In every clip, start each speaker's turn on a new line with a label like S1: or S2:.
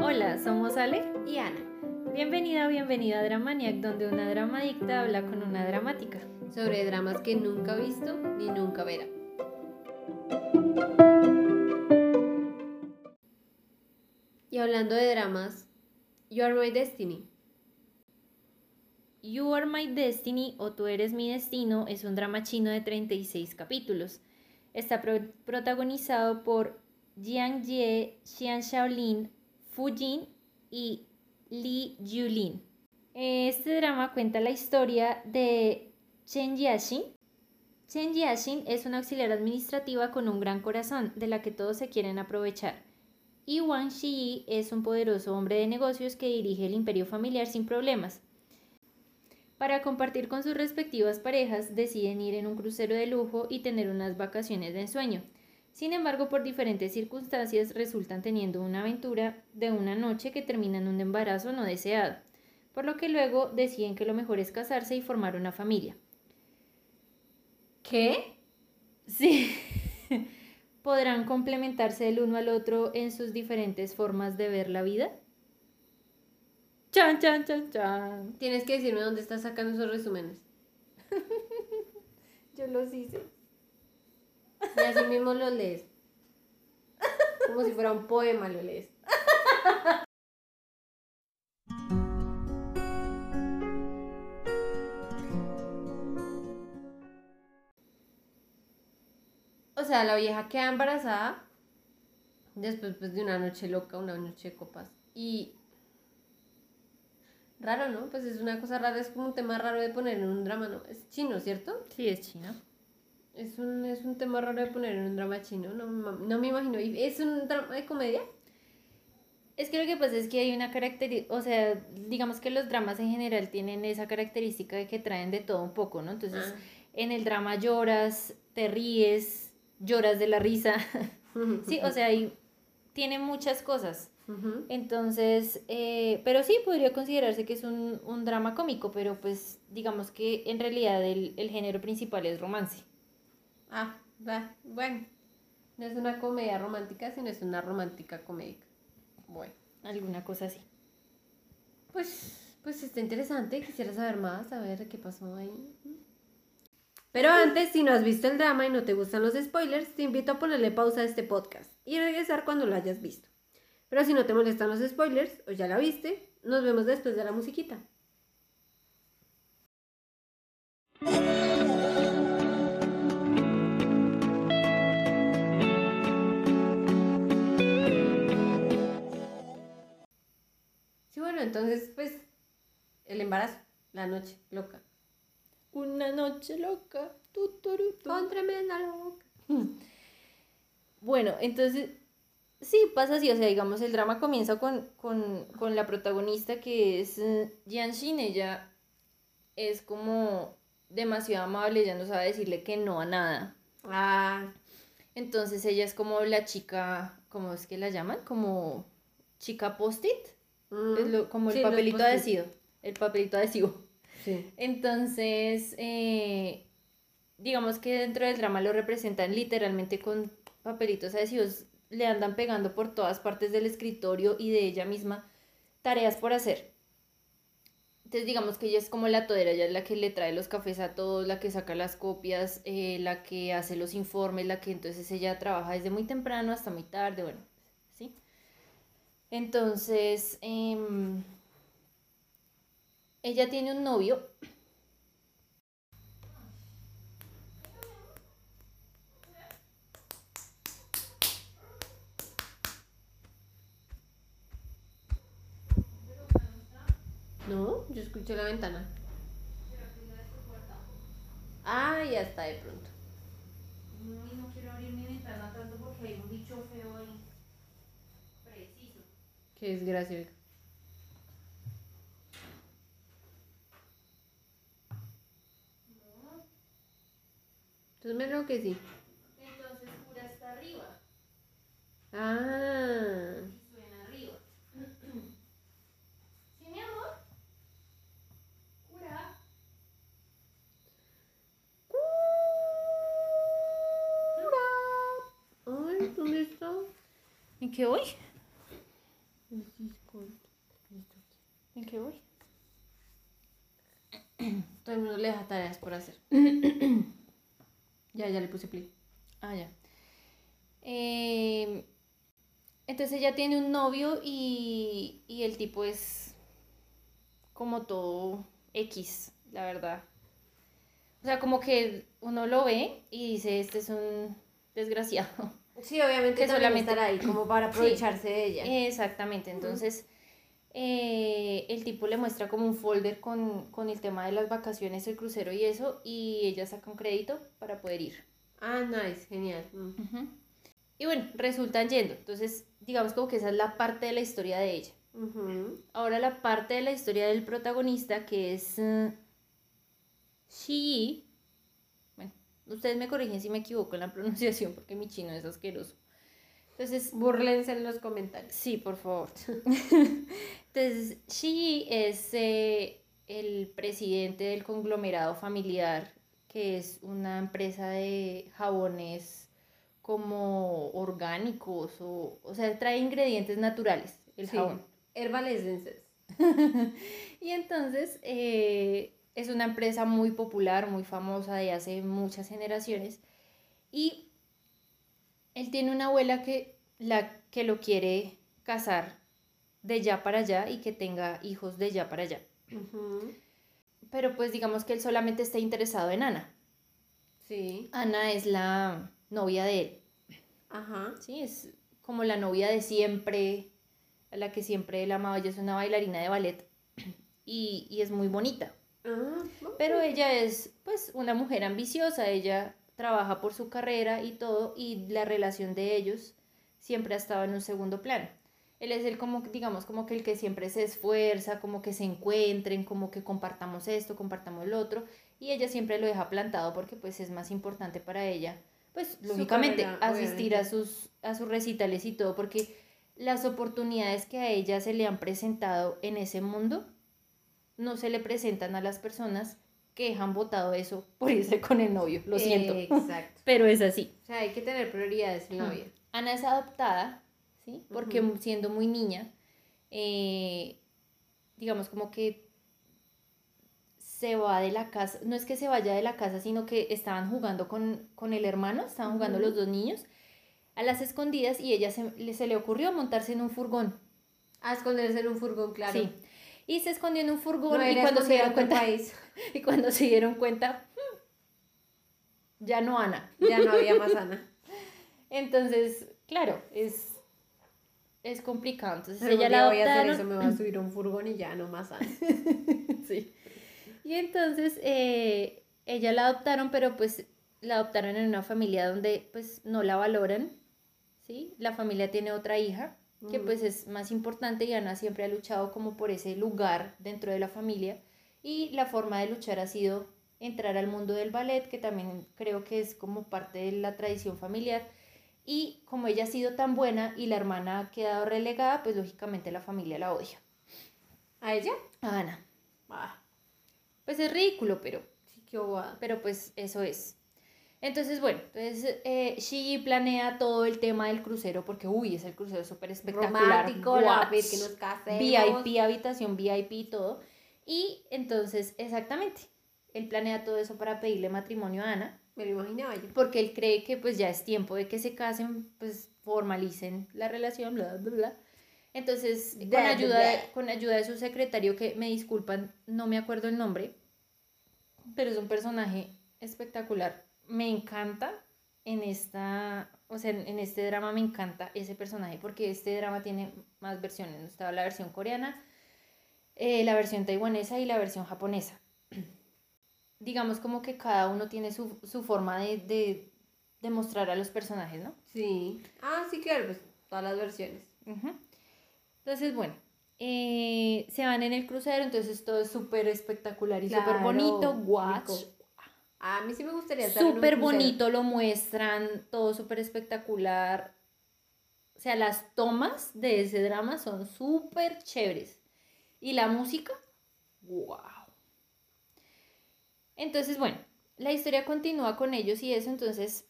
S1: Hola, somos Ale
S2: y Ana.
S1: Bienvenida o bienvenida a Dramaniac, donde una dramadicta habla con una dramática.
S2: Sobre dramas que nunca ha visto ni nunca verá. Y hablando de dramas, You Are My Destiny.
S1: You Are My Destiny o Tú Eres Mi Destino es un drama chino de 36 capítulos. Está pro- protagonizado por Jiang Jie, Xian Shaolin, Fu Jin y Li Yulin. Este drama cuenta la historia de Chen Jiaxin. Chen Jiaxin es una auxiliar administrativa con un gran corazón, de la que todos se quieren aprovechar. Y Wang Xi es un poderoso hombre de negocios que dirige el imperio familiar sin problemas. Para compartir con sus respectivas parejas, deciden ir en un crucero de lujo y tener unas vacaciones de ensueño. Sin embargo, por diferentes circunstancias resultan teniendo una aventura de una noche que termina en un embarazo no deseado, por lo que luego deciden que lo mejor es casarse y formar una familia.
S2: ¿Qué?
S1: Sí, podrán complementarse el uno al otro en sus diferentes formas de ver la vida. Chan, chan, chan, chan.
S2: Tienes que decirme dónde estás sacando esos resúmenes.
S1: Yo los hice.
S2: Y así mismo los lees. Como si fuera un poema lo lees. O sea, la vieja queda embarazada después pues, de una noche loca, una noche de copas. Y raro, ¿no? Pues es una cosa rara, es como un tema raro de poner en un drama, ¿no? Es chino, ¿cierto?
S1: Sí, es chino.
S2: Es un, es un tema raro de poner en un drama chino, no, no me imagino. ¿Y ¿Es un drama de comedia?
S1: Es que lo que pasa es que hay una característica, o sea, digamos que los dramas en general tienen esa característica de que traen de todo un poco, ¿no? Entonces,
S2: Ah.
S1: en el drama lloras, te ríes, lloras de la risa. sí, o sea, hay, tiene muchas cosas. Entonces, eh, pero sí podría considerarse que es un, un drama cómico, pero pues digamos que en realidad el, el género principal es romance.
S2: Ah, va, bueno. No es una comedia romántica, sino es una romántica comédica. Bueno,
S1: Alguna cosa así.
S2: pues, pues está interesante. Quisiera saber más, a ver qué pasó ahí. Pero antes, si no has visto el drama y no te gustan los spoilers, te invito a ponerle pausa a este podcast y regresar cuando lo hayas visto. Pero si no te molestan los spoilers o ya la viste, nos vemos después de la musiquita. Sí, bueno, entonces, pues, el embarazo, la noche loca.
S1: Una noche loca. tu, turu, tu.
S2: Con tremenda loca.
S1: Bueno, entonces, sí, pasa así, o sea, digamos, el drama comienza con, con, con la protagonista que es eh, Jianshin, ella es como demasiado amable, ella no sabe decirle que no a nada.
S2: Ah,
S1: Entonces ella es como la chica, ¿cómo es que la llaman? Como chica post-it,
S2: mm,
S1: como el
S2: sí,
S1: papelito adhesivo, el papelito adhesivo.
S2: Sí.
S1: Entonces, eh, digamos que dentro del drama lo representan literalmente con papelitos adhesivos, le andan pegando por todas partes del escritorio y de ella misma tareas por hacer. Entonces, digamos que ella es como la todera, ella es la que le trae los cafés a todos, la que saca las copias, eh, la que hace los informes, la que entonces ella trabaja desde muy temprano hasta muy tarde, bueno, ¿sí? Entonces, em, ella tiene un novio
S2: No, yo escuché la ventana. Ah, ya está de pronto.
S1: No quiero abrir mi ventana tanto porque hay un bicho feo ahí. Preciso.
S2: Qué desgracia. oiga. Entonces me creo que sí.
S1: Entonces Cura está arriba.
S2: Ah.
S1: Y suena arriba. ¿Sí, mi amor? Cura. ¿En qué voy? ¿En qué voy?
S2: Todo el mundo le deja tareas por hacer. ya, ya le puse play.
S1: Ah, ya. Eh, entonces ella tiene un novio y, y el tipo es como todo X, la verdad. O sea, como que uno lo ve y dice, este es un desgraciado.
S2: Sí, obviamente
S1: Que solamente-
S2: estar ahí como para aprovecharse de ella.
S1: Exactamente, entonces eh, el tipo le muestra como un folder con, con el tema de las vacaciones, el crucero y eso, y ella saca un crédito para poder ir.
S2: Ah, nice, genial. Mm.
S1: Y bueno, resultan yendo. Entonces, digamos como que esa es la parte de la historia de ella. Ahora la parte de la historia del protagonista que es eh, Shi. Ustedes me corrigen si me equivoco en la pronunciación porque mi chino es asqueroso. Entonces,
S2: Búrlense en los comentarios.
S1: sí, por favor. Entonces, Shi es eh, el presidente del conglomerado familiar que es una empresa de jabones como orgánicos o, o sea, trae ingredientes naturales el
S2: Sí.
S1: jabón.
S2: Herbal Essences.
S1: Y entonces eh, es una empresa muy popular, muy famosa de hace muchas generaciones. Y él tiene una abuela que, la, que lo quiere casar de ya para allá y que tenga hijos de ya para allá. Pero pues digamos que él solamente está interesado en Ana.
S2: Sí.
S1: Ana es la novia de él.
S2: Ajá.
S1: Sí, es como la novia de siempre, a la que siempre él amaba. Ella es una bailarina de ballet y, y es muy bonita.
S2: Ah,
S1: Pero ella es pues una mujer ambiciosa, ella trabaja por su carrera y todo, y la relación de ellos siempre ha estado en un segundo plano. Él es el como, digamos, como que el que siempre se esfuerza, como que se encuentren, como que compartamos esto, compartamos lo otro, y ella siempre lo deja plantado porque pues es más importante para ella, pues lógicamente
S2: carrera,
S1: asistir a sus, a sus recitales y todo, porque las oportunidades que a ella se le han presentado en ese mundo no se le presentan a las personas que han votado eso por irse con el novio, lo siento,
S2: Exacto.
S1: pero es así.
S2: O sea, hay que tener prioridades en la vida.
S1: Ana es adoptada, ¿sí? Porque siendo muy niña, eh, digamos como que se va de la casa, no es que se vaya de la casa, sino que estaban jugando con, con el hermano, estaban jugando los dos niños a las escondidas y ella se, le- se le ocurrió montarse en un furgón.
S2: A esconderse en un furgón, claro.
S1: Sí. Y se escondió en un
S2: No
S1: furgón y
S2: era
S1: cuando se dieron cuenta,
S2: país.
S1: y cuando se dieron cuenta, "Hmm, ya no Ana.
S2: Ya no había más Ana.
S1: Entonces, claro, es, es complicado. Entonces ella la
S2: voy a hacer eso, me voy a subir a un furgón y ya no más Ana.
S1: Sí. Y entonces eh, ella la adoptaron, pero pues la adoptaron en una familia donde pues no la valoran, ¿sí? La familia tiene otra hija que
S2: Ujú.
S1: pues es más importante y Ana siempre ha luchado como por ese lugar dentro de la familia y la forma de luchar ha sido entrar al mundo del ballet, que también creo que es como parte de la tradición familiar. Y como ella ha sido tan buena y la hermana ha quedado relegada, pues lógicamente la familia la odia.
S2: ¿A ella?
S1: A Ana.
S2: Ah,
S1: Pues es ridículo, pero
S2: sí, qué bobada.
S1: pero pues eso es. Entonces, bueno, entonces eh, Shigi planea todo el tema del crucero porque, uy, es el crucero súper espectacular.
S2: Romántico, la
S1: Watch,
S2: ver que nos casemos.
S1: VIP, habitación VIP y todo. Y entonces, exactamente, él planea todo eso para pedirle matrimonio a Ana
S2: Me lo imaginaba yo.
S1: porque él cree que pues ya es tiempo de que se casen, pues formalicen la relación, bla, bla, bla. Entonces, con ayuda, de, con ayuda de su secretario, que me disculpan, no me acuerdo el nombre, pero es un personaje espectacular. Me encanta en esta, o sea, en, este drama me encanta ese personaje, porque este drama tiene más versiones. Estaba la versión coreana, eh, la versión taiwanesa y la versión japonesa. Digamos como que cada uno tiene su, su forma de, de, de mostrar a los personajes, ¿no?
S2: Sí. Ah, sí, claro, pues todas las versiones.
S1: Entonces, bueno, eh, se van en el crucero, entonces todo es súper espectacular y súper bonito. Watch.
S2: rico. A mí sí me gustaría un
S1: Súper bonito lo muestran, todo súper espectacular. O sea, las tomas de ese drama son súper chéveres. Y la música, wow. Entonces, bueno, la historia continúa con ellos y eso, entonces,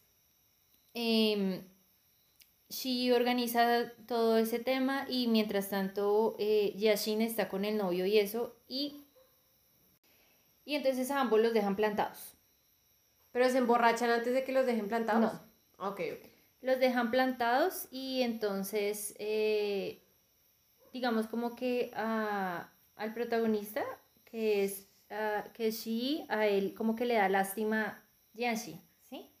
S1: Shi organiza todo ese tema y mientras tanto eh, Yashin está con el novio y eso y, y entonces a ambos los dejan plantados.
S2: ¿Pero se emborrachan antes de que los dejen plantados?
S1: No.
S2: Ok, ok.
S1: Los dejan plantados y entonces, eh, digamos como que a- al protagonista, que es, que es Shi, a él como que le da lástima Yanshi, ¿sí?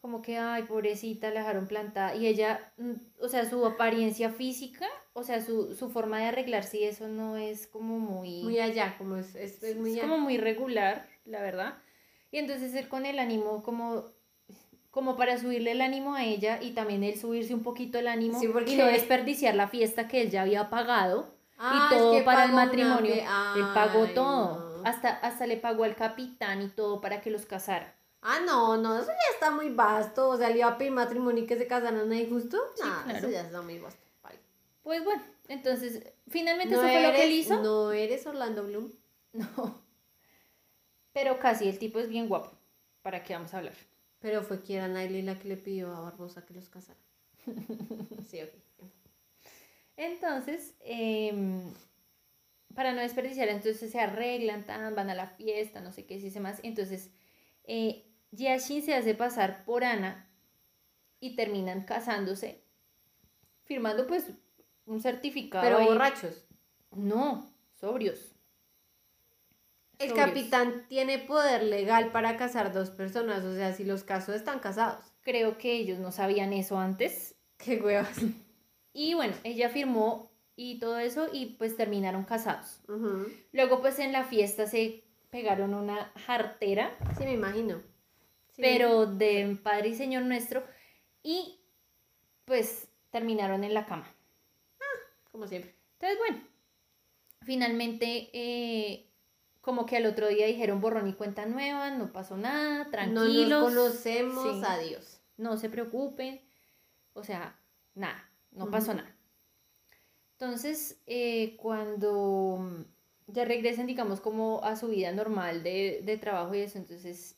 S1: Como que, ay, pobrecita, la dejaron plantada. Y ella, mm, o sea, su apariencia física, o sea, su, su forma de arreglarse y eso no es como muy...
S2: Muy allá, como es, es, es muy
S1: es
S2: allá.
S1: como muy regular, la verdad. Y entonces él con el ánimo como, como para subirle el ánimo a ella y también él subirse un poquito el ánimo
S2: Sí, porque-
S1: y no desperdiciar la fiesta que él ya había pagado
S2: Ah,
S1: y
S2: es
S1: todo
S2: que
S1: para el matrimonio. él pagó todo.
S2: no.
S1: Hasta, hasta le pagó al capitán y todo para que los casara.
S2: Ah, no, no, eso ya está muy vasto. O sea, le iba a pedir matrimonio y que se casaran ahí justo.
S1: Sí,
S2: Nah,
S1: claro.
S2: eso ya está muy vasto.
S1: Pues bueno, entonces finalmente
S2: No
S1: eso fue lo que él
S2: eres-
S1: hizo.
S2: No eres Orlando Bloom.
S1: No. Pero casi, el tipo es bien guapo. ¿Para qué vamos a hablar?
S2: Pero fue Kiera Knightley la que le pidió a Barbosa que los casara. sí, ok.
S1: Entonces, em, para no desperdiciar, entonces se arreglan, tan, van a la fiesta, no sé qué, si se más. Entonces, eh, Yashin se hace pasar por Ana y terminan casándose, firmando pues un certificado.
S2: Pero
S1: ahí.
S2: borrachos.
S1: No, sobrios.
S2: El capitán tiene poder legal para casar dos personas. O sea, si los casos están casados.
S1: Creo que ellos no sabían eso antes.
S2: Qué huevas.
S1: Y bueno, ella firmó y todo eso y pues terminaron casados. Luego pues en la fiesta se pegaron una jartera
S2: Sí, me imagino. Sí.
S1: pero de Padre y Señor nuestro, y pues terminaron en la cama.
S2: Como siempre.
S1: Entonces, bueno, finalmente, eh, como que al otro día dijeron borrón y cuenta nueva, no pasó nada, tranquilos.
S2: No nos conocemos.
S1: Sí.
S2: Adiós.
S1: no se preocupen, o sea, nada, no pasó nada. Entonces, eh, cuando ya regresen, digamos, como a su vida normal de, de trabajo y eso, entonces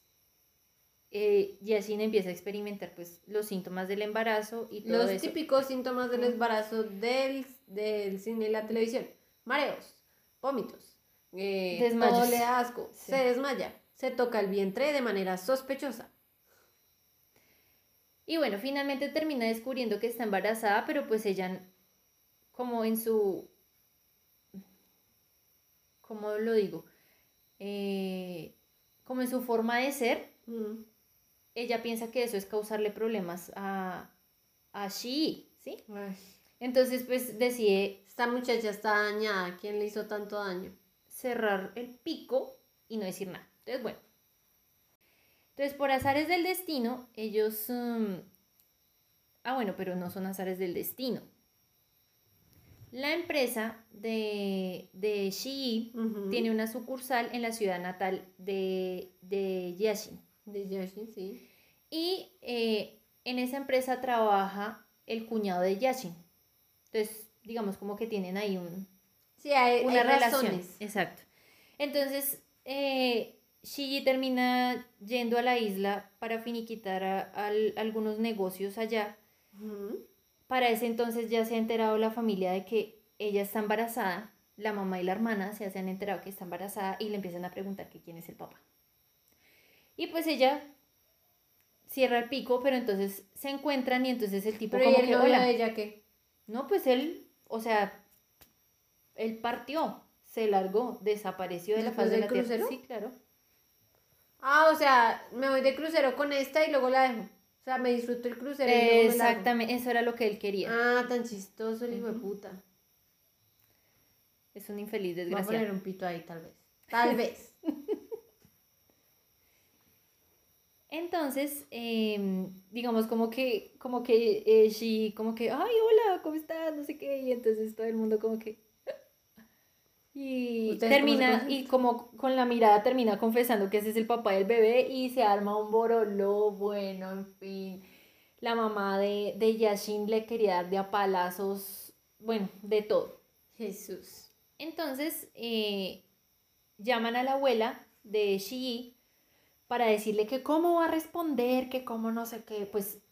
S1: eh, empieza a experimentar pues los síntomas del embarazo y todo
S2: Los
S1: eso.
S2: típicos síntomas del embarazo del, del cine y la televisión. Mareos, vómitos, eh,
S1: Desmayos.
S2: todo le da asco,
S1: Sí.
S2: se desmaya, se toca el vientre de manera sospechosa.
S1: Y bueno, finalmente termina descubriendo que está embarazada, pero pues ella, como en su, ¿cómo lo digo? Eh, como en su forma de ser,
S2: Mm.
S1: ella piensa que eso es causarle problemas a, a Shi, ¿sí?
S2: Ay,
S1: Entonces pues decide
S2: Esta muchacha está dañada. ¿Quién le hizo tanto daño?
S1: Cerrar el pico y no decir nada. Entonces, bueno. Entonces, por azares del destino, ellos... mm, ah, bueno, pero no son azares del destino. La empresa de, de Shi tiene una sucursal en la ciudad natal de, de Yashin.
S2: De Yashin, sí.
S1: Y eh, en esa empresa trabaja el cuñado de Yashin. Entonces, digamos como que tienen ahí un,
S2: Sí, hay,
S1: una
S2: hay
S1: relación.
S2: razones.
S1: Exacto. Entonces, eh, termina yendo a la isla para finiquitar a- al- algunos negocios allá. Para ese entonces ya se ha enterado la familia de que ella está embarazada. La mamá y la hermana se han enterado que está embarazada y le empiezan a preguntar que quién es el papá. Y pues ella cierra el pico, pero entonces se encuentran y entonces el tipo
S2: Pero ¿y
S1: como
S2: el
S1: que, hola.
S2: de ella qué?
S1: No, pues él, o sea, él partió, se largó, desapareció de la
S2: ¿Después
S1: faz de la tierra.
S2: crucero?
S1: Sí, claro.
S2: Ah, o sea, me voy de crucero con esta y luego la dejo. O sea, me disfruto el crucero y.
S1: Exactamente, eso era lo que él quería.
S2: Ah, tan chistoso el hijo de puta.
S1: Es un infeliz
S2: Voy a
S1: desgraciado.
S2: poner un pito ahí, tal vez. Tal vez.
S1: Entonces, em, digamos como que, como que eh, she, como que, ay, hola, ¿cómo estás? No sé qué, y entonces todo el mundo como que... Y
S2: ¿Ustedes cómo se
S1: termina, y como con la mirada termina confesando que ese es el papá del bebé y se arma un boroló, bueno, en fin. La mamá de, de Yashin le quería dar de a palazos, bueno, de todo.
S2: Jesús.
S1: Entonces, eh, llaman a la abuela de Shi para decirle que cómo va a responder, que cómo no sé qué, pues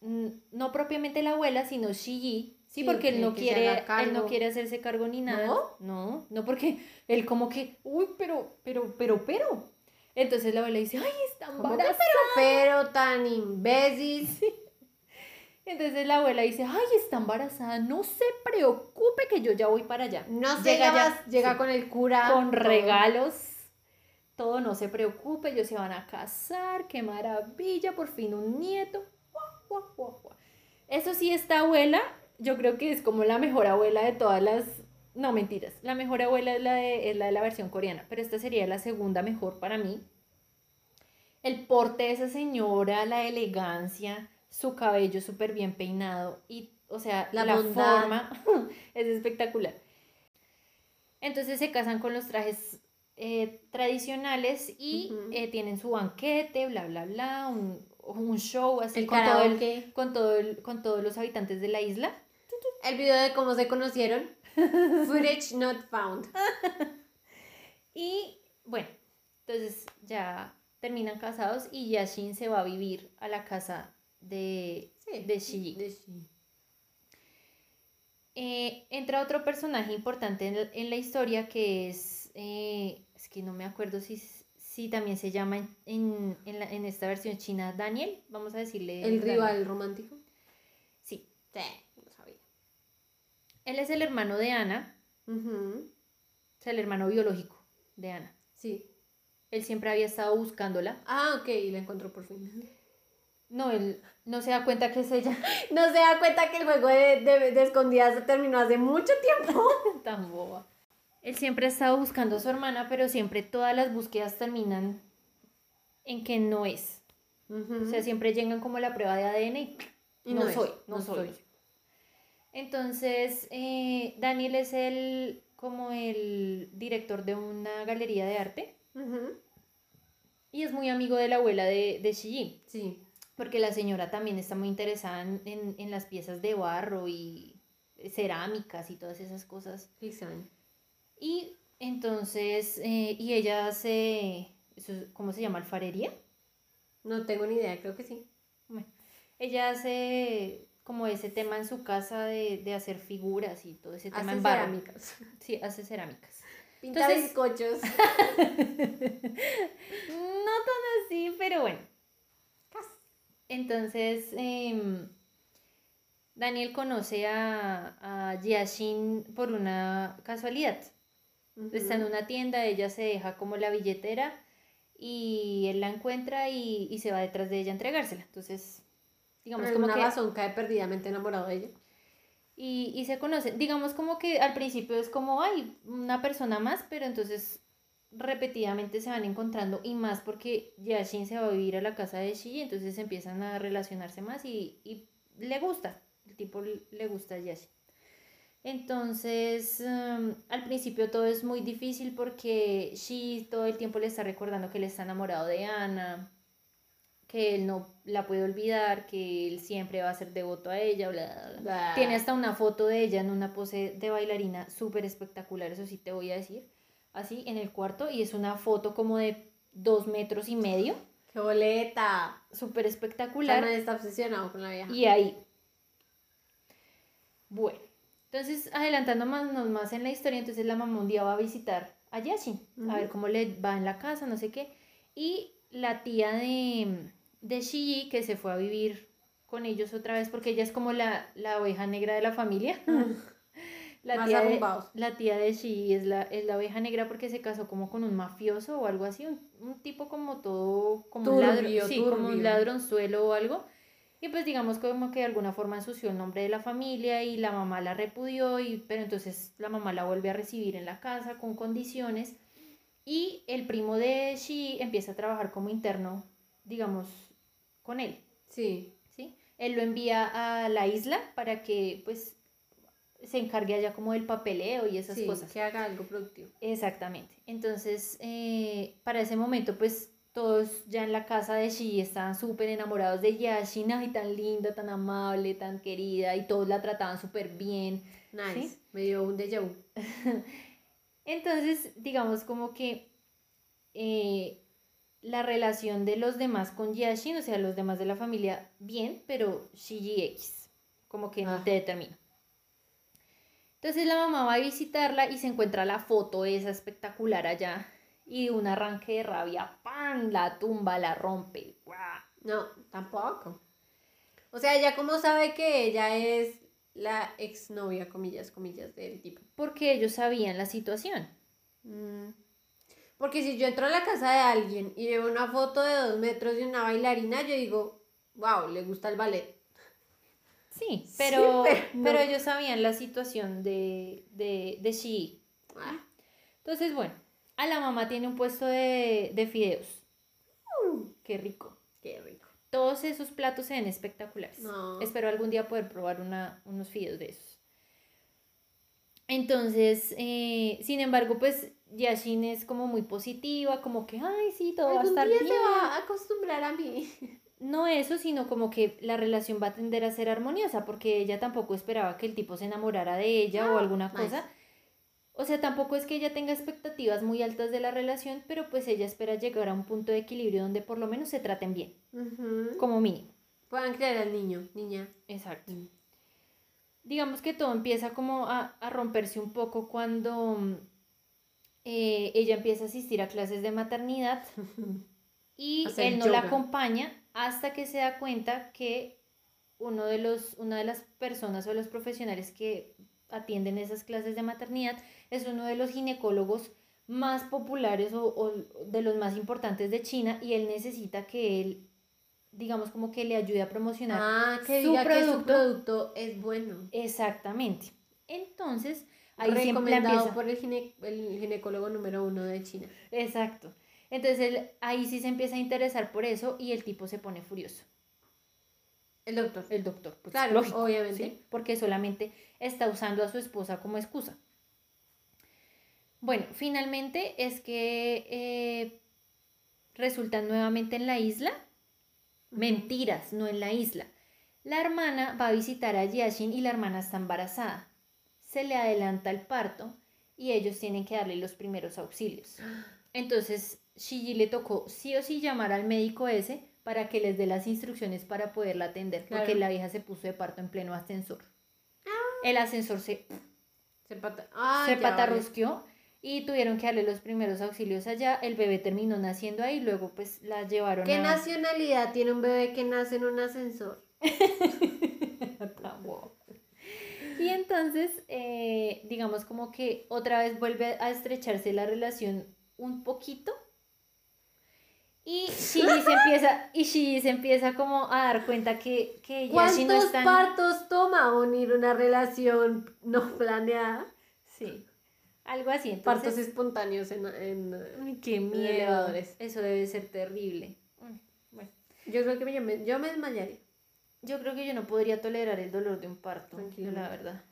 S1: no propiamente la abuela, sino Shiji, sí,
S2: Sí,
S1: porque él no
S2: se
S1: quiere, él no quiere hacerse cargo ni nada.
S2: ¿No?
S1: No, no porque él como que, uy, pero, pero, pero, pero. Entonces la abuela dice, ay, está
S2: ¿Cómo que
S1: embarazada.
S2: pero, pero tan imbécil?
S1: Entonces la abuela dice, ay, está embarazada, no se preocupe que yo ya voy para allá.
S2: No sé,
S1: Llega ya-
S2: llega
S1: sí.
S2: con el cura.
S1: con
S2: todo.
S1: regalos. Todo no se preocupe, ellos se van a casar, qué maravilla, por fin un nieto. Eso sí, esta abuela, yo creo que es como la mejor abuela de todas las... No, mentiras. La mejor abuela es la de, es la, de la versión coreana, pero esta sería la segunda mejor para mí. El porte de esa señora, la elegancia, su cabello súper bien peinado y, o sea,
S2: La
S1: forma es espectacular. Entonces se casan con los trajes eh, tradicionales y eh, tienen su banquete, bla, bla, bla, un, un show así
S2: El
S1: con, todo el- con, todo el- con todos los habitantes de la isla.
S2: El video de cómo se conocieron. Footage not found.
S1: Y bueno, entonces ya terminan casados y Yashin se va a vivir a la casa de,
S2: Sí,
S1: de Shiji.
S2: de Shiji.
S1: Eh, entra otro personaje importante en, la- en la historia que es, eh, es que no me acuerdo si, si también se llama en, en, en la- en esta versión china Daniel, vamos a decirle.
S2: El
S1: Daniel.
S2: rival romántico.
S1: Sí,
S2: Sí.
S1: Él es el hermano de Ana,
S2: Ujú,
S1: o sea, el hermano biológico de Ana.
S2: Sí.
S1: Él siempre había estado buscándola.
S2: Ah, ok, y la encontró por fin.
S1: No, él no se da cuenta que es ella.
S2: No se da cuenta que el juego de, de, de escondidas se terminó hace mucho tiempo.
S1: Tan boba. Él siempre ha estado buscando a su hermana, pero siempre todas las búsquedas terminan en que no es. O sea, siempre llegan como la prueba de ADN y,
S2: Y
S1: no,
S2: no es,
S1: soy, no,
S2: no
S1: soy.
S2: soy.
S1: Entonces, eh, Daniel es el como el director de una galería de arte y es muy amigo de la abuela de, de Shiji,
S2: Sí.
S1: porque la señora también está muy interesada en, en- en las piezas de barro y cerámicas y todas esas cosas.
S2: Qué extraño.
S1: Y entonces, eh, y ella hace, ¿cómo se llama? ¿Alfarería?
S2: No tengo ni idea, creo que sí.
S1: Bueno, ella hace como ese tema en su casa de, de hacer figuras y todo ese tema
S2: Hace
S1: en barro.
S2: cerámicas.
S1: Sí, hace cerámicas.
S2: Pinta
S1: Entonces-
S2: bizcochos.
S1: No tan así, pero bueno. Entonces, em, Daniel conoce a, a Yashin por una casualidad. Está en una tienda, ella se deja como la billetera y él la encuentra y, y se va detrás de ella a entregársela. Entonces, digamos
S2: Por
S1: como que...
S2: razón cae perdidamente enamorado de ella.
S1: Y, y se conocen. Digamos como que al principio es como, ay, una persona más, pero entonces repetidamente se van encontrando y más porque Yashin se va a vivir a la casa de Shiji, entonces empiezan a relacionarse más y, y le gusta, el tipo le gusta a Yashin. Entonces, em, al principio todo es muy difícil porque Shi todo el tiempo le está recordando que él está enamorado de Ana, que él no la puede olvidar, que él siempre va a ser devoto a ella, bla, bla, bla. Tiene hasta una foto de ella en una pose de bailarina súper espectacular, eso sí te voy a decir, así en el cuarto, y es una foto como de dos metros y medio,
S2: ¡Qué boleta!
S1: súper espectacular,
S2: está obsesionado con la vieja.
S1: y ahí. Bueno, entonces adelantando más, en la historia, entonces la mamá un día va a visitar a Yashin, a ver cómo le va en la casa, no sé qué, y la tía de, de Shiji, que se fue a vivir con ellos otra vez, porque ella es como la, la oveja negra de la familia. La
S2: Más
S1: tía, de, la tía de es la, es la oveja negra porque se casó como con un mafioso o algo así, un, un tipo como todo, como un ladrón,
S2: Turbio,
S1: sí, como un ladronzuelo o algo. Y pues digamos como que de alguna forma ensució el nombre de la familia y la mamá la repudió, y, pero entonces la mamá la vuelve a recibir en la casa con condiciones. Y el primo de Shi empieza a trabajar como interno, digamos, con él.
S2: Sí.
S1: ¿sí? Él lo envía a la isla para que pues se encargue allá como del papeleo y esas
S2: sí,
S1: cosas.
S2: que haga algo productivo.
S1: Exactamente. Entonces, eh, para ese momento, pues todos ya en la casa de Shi estaban súper enamorados de Yashin, ay, tan linda, tan amable, tan querida, y todos la trataban súper bien.
S2: Nice.
S1: ¿Sí?
S2: Me dio un déjà vu.
S1: Entonces, digamos como que eh, la relación de los demás con Yashin, o sea, los demás de la familia, bien, pero Shiji X, como que no
S2: Ah.
S1: te determina. Entonces la mamá va a visitarla y se encuentra la foto esa espectacular allá y de un arranque de rabia, ¡pam! La tumba, la rompe. ¡guau!
S2: No, tampoco. O sea, ella como sabe que ella es la exnovia, comillas, comillas, del tipo.
S1: Porque ellos sabían la situación.
S2: Mm. Porque si yo entro a la casa de alguien y veo una foto de dos metros de una bailarina, yo digo, wow, le gusta el ballet.
S1: Sí,
S2: Sí,
S1: pero,
S2: pero
S1: ellos sabían la situación de, de, de Shii.
S2: Ah,
S1: Entonces, bueno, a la mamá tiene un puesto de, de fideos. Qué rico.
S2: qué rico.
S1: Todos esos platos se ven espectaculares.
S2: No.
S1: Espero algún día poder probar una, unos fideos de esos. Entonces, eh, sin embargo, pues Yashin es como muy positiva, como que, ay, sí, todo va a estar
S2: día
S1: bien.
S2: se va a acostumbrar a mí.
S1: No eso, sino como que la relación va a tender a ser armoniosa, porque ella tampoco esperaba que el tipo se enamorara de ella o alguna
S2: nice.
S1: cosa. O sea, tampoco es que ella tenga expectativas muy altas de la relación, pero pues ella espera llegar a un punto de equilibrio donde por lo menos se traten bien, como mínimo.
S2: Puedan creer al niño, niña.
S1: Exacto.
S2: Mm.
S1: Digamos que todo empieza como a, a romperse un poco cuando mm, eh, ella empieza a asistir a clases de maternidad y
S2: Hacer
S1: él no la acompaña hasta que se da cuenta que uno de los, una de las personas o los profesionales que atienden esas clases de maternidad es uno de los ginecólogos más populares o, o de los más importantes de China y él necesita que él, digamos como que le ayude a promocionar
S2: Ah, que
S1: su
S2: diga que su
S1: producto
S2: es bueno.
S1: Exactamente. Entonces, ahí
S2: Recomendado por el, gine- el ginecólogo número uno de China.
S1: Exacto. Entonces, él, ahí sí se empieza a interesar por eso y el tipo se pone furioso.
S2: El doctor.
S1: El doctor, pues
S2: Claro,
S1: lógico,
S2: obviamente.
S1: ¿sí? Porque solamente está usando a su esposa como excusa. Bueno, finalmente es que eh, resultan nuevamente en la isla. Mentiras, no en la isla. La hermana va a visitar a Yashin y la hermana está embarazada. Se le adelanta el parto y ellos tienen que darle los primeros auxilios. Entonces, Shiji le tocó sí o sí llamar al médico ese para que les dé las instrucciones para poderla atender, porque la hija se puso de parto en pleno ascensor. El ascensor se,
S2: Se, pata ah,
S1: se patarrosqueó y tuvieron que darle los primeros auxilios allá. El bebé terminó naciendo ahí, luego pues la llevaron
S2: ¿Qué
S1: a...
S2: nacionalidad tiene un bebé que nace en un ascensor?
S1: Y entonces, eh, digamos como que otra vez vuelve a estrecharse la relación un poquito. Y Shiji se empieza, y se empieza como a dar cuenta que, que ya si no
S2: ¿Cuántos
S1: están...
S2: partos toma unir una relación no planeada?
S1: Sí, algo así.
S2: Partos
S1: Entonces,
S2: espontáneos en... en,
S1: qué miedo.
S2: elevadores.
S1: Eso debe ser terrible. Mm, Bueno,
S2: yo creo que me, yo me desmayaría.
S1: Yo creo que yo no podría tolerar el dolor de un parto,
S2: Tranquilamente.
S1: la verdad.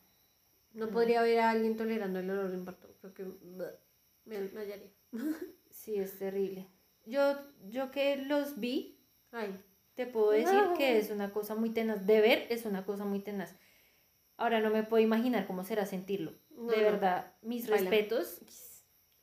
S2: No
S1: Mm.
S2: podría ver a alguien tolerando el dolor de un parto. Creo que me desmayaría.
S1: Sí, es terrible. Yo, yo que los vi,
S2: Ay,
S1: te puedo decir
S2: No.
S1: que es una cosa muy tenaz. De ver es una cosa muy tenaz. Ahora no me puedo imaginar cómo será sentirlo.
S2: No,
S1: de verdad, mis
S2: Baila.
S1: respetos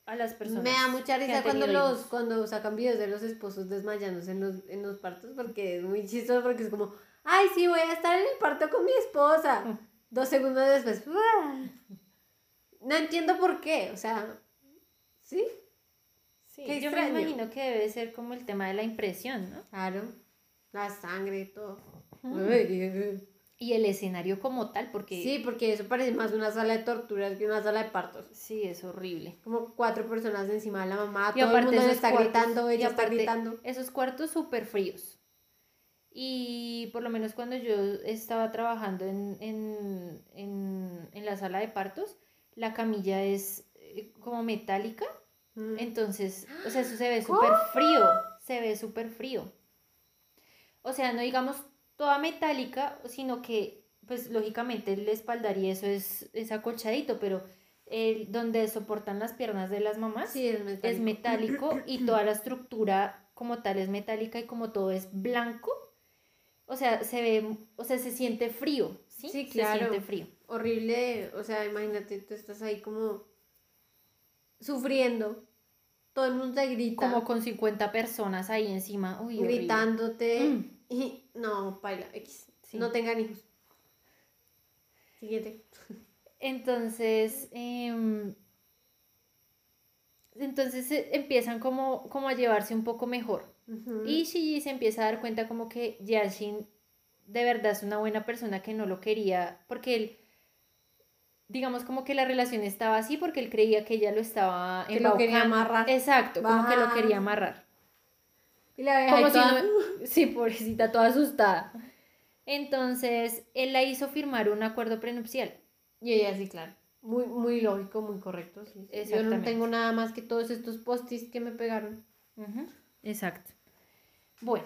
S1: a las personas.
S2: me da mucha risa cuando los
S1: hijos.
S2: cuando sacan videos de los esposos desmayándose en los, en los partos porque es muy chistoso porque es como, ay, sí, voy a estar en el parto con mi esposa.
S1: Mm.
S2: Dos segundos después, no entiendo por qué, o sea, ¿sí?
S1: Sí,
S2: Qué
S1: yo me imagino que debe ser como el tema de la impresión, ¿no?
S2: Claro, la sangre, todo.
S1: Ujú.
S2: Uy,
S1: Y el escenario como tal, porque
S2: Sí, porque eso parece más una sala de torturas que una sala de partos.
S1: sí, es horrible.
S2: Como cuatro personas encima de la mamá,
S1: Y
S2: todo el mundo le está
S1: cuartos-
S2: gritando,
S1: y
S2: ella está gritando.
S1: Esos cuartos súper fríos. Y por lo menos cuando yo estaba trabajando en, en, en, en la sala de partos, la camilla es eh, como metálica.
S2: Mm.
S1: Entonces, o sea, eso se ve súper frío. Se ve súper frío. O sea, no digamos toda metálica, sino que, pues lógicamente el espaldar y eso es, es acolchadito, pero el, donde soportan las piernas de las mamás
S2: Sí, es metálico.
S1: es metálico y toda la estructura como tal es metálica y como todo es blanco, o sea, se ve, o sea, se siente frío, ¿sí?
S2: Sí,
S1: Se
S2: claro.
S1: siente frío.
S2: horrible, o sea, imagínate, tú estás ahí como sufriendo todo el mundo te grita.
S1: Como con 50 personas ahí encima. Uy,
S2: gritándote.
S1: Mm.
S2: Y no, paila, X.
S1: Sí.
S2: No tengan hijos. Siguiente.
S1: Entonces, em, entonces eh, empiezan como, como a llevarse un poco mejor. Y Shiji se empieza a dar cuenta como que Yashin de verdad es una buena persona que no lo quería, porque él, digamos como que la relación estaba así porque él creía que ella lo estaba
S2: Que lo quería amarrar.
S1: Exacto, como que lo quería amarrar.
S2: Y la
S1: Como si
S2: toda-
S1: no... Sí, pobrecita, toda asustada. Entonces, él la hizo firmar un acuerdo prenupcial.
S2: Y ella sí, claro. Muy, muy lógico, muy correcto. sí. Yo no tengo nada más que todos estos postis que me pegaron.
S1: Exacto. Bueno.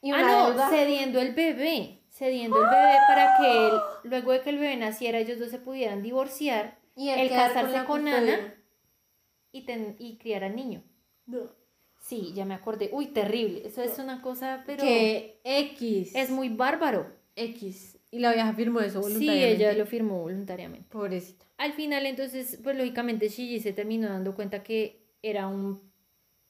S2: Y
S1: ah, no,
S2: deuda.
S1: cediendo el bebé. Cediendo el bebé para que él, luego de que el bebé naciera, ellos dos se pudieran divorciar
S2: Y
S1: el
S2: quedar
S1: casarse con. Ana. y, ten- y criar al niño.
S2: No.
S1: Sí, ya me acordé. Uy, terrible. Eso es una cosa, pero
S2: Que X.
S1: es muy bárbaro.
S2: X. Y la vieja firmó eso
S1: Sí,
S2: voluntariamente.
S1: ella lo firmó voluntariamente.
S2: Pobrecita.
S1: Al final, entonces, pues lógicamente Shiji se terminó dando cuenta que era un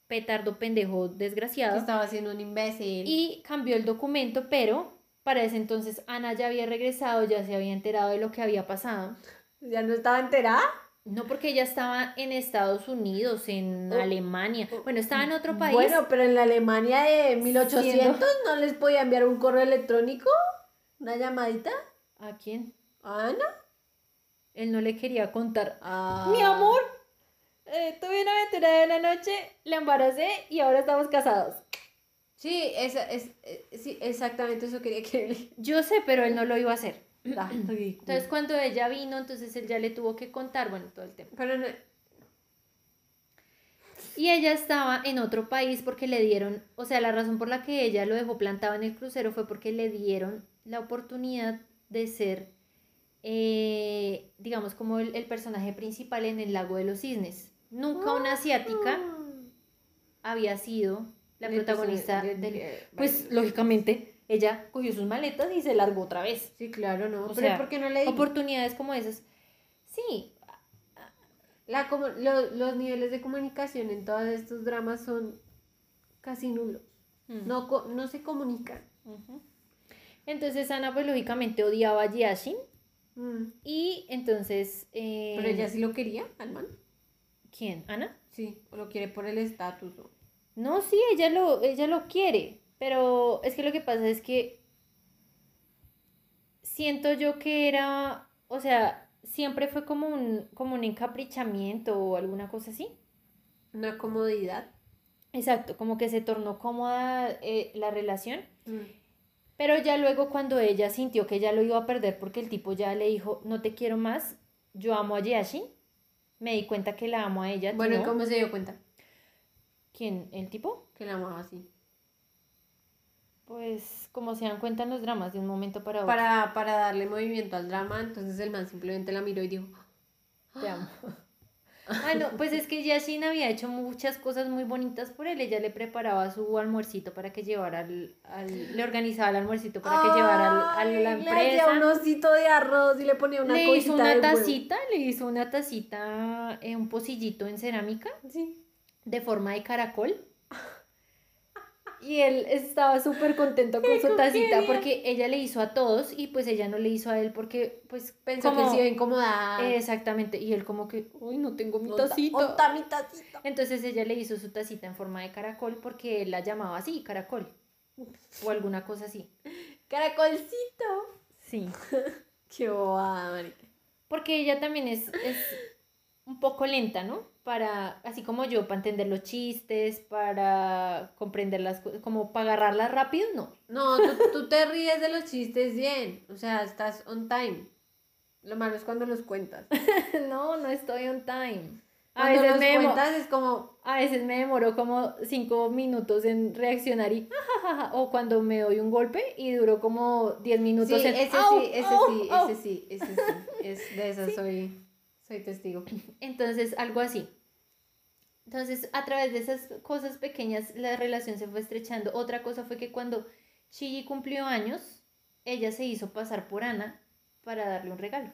S1: petardo pendejo
S2: Que
S1: desgraciado
S2: estaba siendo un imbécil.
S1: y cambió el documento, pero para ese entonces Ana ya había regresado, ya se había enterado de lo que había pasado.
S2: ¿Ya no estaba enterada?
S1: No porque ella estaba en Estados Unidos, en
S2: Oh.
S1: Alemania. Bueno, estaba en otro país.
S2: Bueno, pero en la Alemania de 1800 no les podía enviar un correo electrónico, una llamadita.
S1: ¿A quién?
S2: ¿A Ana?
S1: Él no le quería contar.
S2: Ah.
S1: Mi amor, eh, tuve una aventura de la noche, la embaracé y ahora estamos casados.
S2: Sí, esa, es, eh, sí, exactamente eso quería que.
S1: Yo sé, pero él no lo iba a hacer.
S2: Ridículo.
S1: Entonces cuando ella vino, entonces él ya le tuvo que contar, bueno, todo el tema.
S2: Pero no-
S1: Y ella estaba en otro país porque le dieron, o sea, la razón por la que ella lo dejó plantado en el crucero fue porque le dieron la oportunidad de ser, eh, digamos, como el, el personaje principal en el lago de los cisnes. Nunca una asiática había sido la protagonista del-
S2: eh,
S1: Pues
S2: vale.
S1: lógicamente ella cogió sus maletas y se largó otra vez.
S2: Sí, claro, no.
S1: O
S2: pero
S1: sea,
S2: ¿por qué no le digo?
S1: Oportunidades como esas. Sí,
S2: La lo- los niveles de comunicación en todos estos dramas son casi nulos.
S1: Mm.
S2: No, no se comunican.
S1: Entonces Ana pues lógicamente odiaba a Yashin
S2: Mm.
S1: y entonces... eh,
S2: Pero ella sí lo quería, al man.
S1: ¿Quién? ¿Ana?
S2: Sí, o lo quiere por el estatus. o-
S1: No, sí, ella lo, ella lo quiere, pero es que lo que pasa es que siento yo que era, o sea, siempre fue como un, como un encaprichamiento o alguna cosa así.
S2: Una comodidad.
S1: Exacto, como que se tornó cómoda eh, la relación.
S2: Mm.
S1: Pero ya luego cuando ella sintió que ya lo iba a perder porque el tipo ya le dijo, no te quiero más, yo amo a Yashin, me di cuenta que la amo a ella. ¿tú
S2: Bueno, ¿y
S1: no?
S2: cómo se dio cuenta?
S1: ¿Quién? ¿El tipo?
S2: Que la amaba así.
S1: Pues como se dan cuenta en los dramas de un momento para otro.
S2: Para, para darle movimiento al drama, entonces el man simplemente la miró y dijo,
S1: Te amo. Ah, no, pues es que Yashin había hecho muchas cosas muy bonitas por él. Ella le preparaba su almuercito para que llevara al, al- le organizaba el almuercito para que llevara al- a la
S2: "Ay, Le hacía
S1: empresa.
S2: un osito de arroz y le ponía una
S1: le hizo una
S2: de huevo".
S1: tacita, le hizo una tacita, eh, un pocillito en cerámica
S2: Sí.
S1: de forma de caracol. Y él estaba súper contento con su tacita porque ella le hizo a todos y pues ella no le hizo a él porque pues
S2: Pensó
S1: como-
S2: que se iba a incomodar.
S1: Exactamente, y él como que, uy, no tengo mi tacita.
S2: onta mi tacita.
S1: Entonces ella le hizo su tacita en forma de caracol porque él la llamaba así, caracol. O alguna cosa así.
S2: Caracolcito.
S1: Sí.
S2: Qué bobada.
S1: Porque ella también es, es un poco lenta, ¿no? Para, así como yo, para entender los chistes, para comprender las cosas, como para agarrarlas rápido, no.
S2: No, tú, tú te ríes de los chistes bien. O sea, estás on time. Lo malo es cuando los cuentas.
S1: no, no estoy on time. A
S2: Cuando
S1: veces,
S2: los
S1: me
S2: cuentas es como,
S1: a veces me demoro como cinco minutos en reaccionar y o cuando me doy un golpe y duró como 10
S2: sí,
S1: minutos en
S2: ese
S1: "Au,
S2: sí, ese
S1: au,
S2: sí,
S1: au".
S2: ese sí, ese sí. Es, de eso soy, soy testigo.
S1: Entonces, algo así. Entonces, a través de esas cosas pequeñas, la relación se fue estrechando. Otra cosa fue que cuando Shigi cumplió años, ella se hizo pasar por Ana para darle un regalo.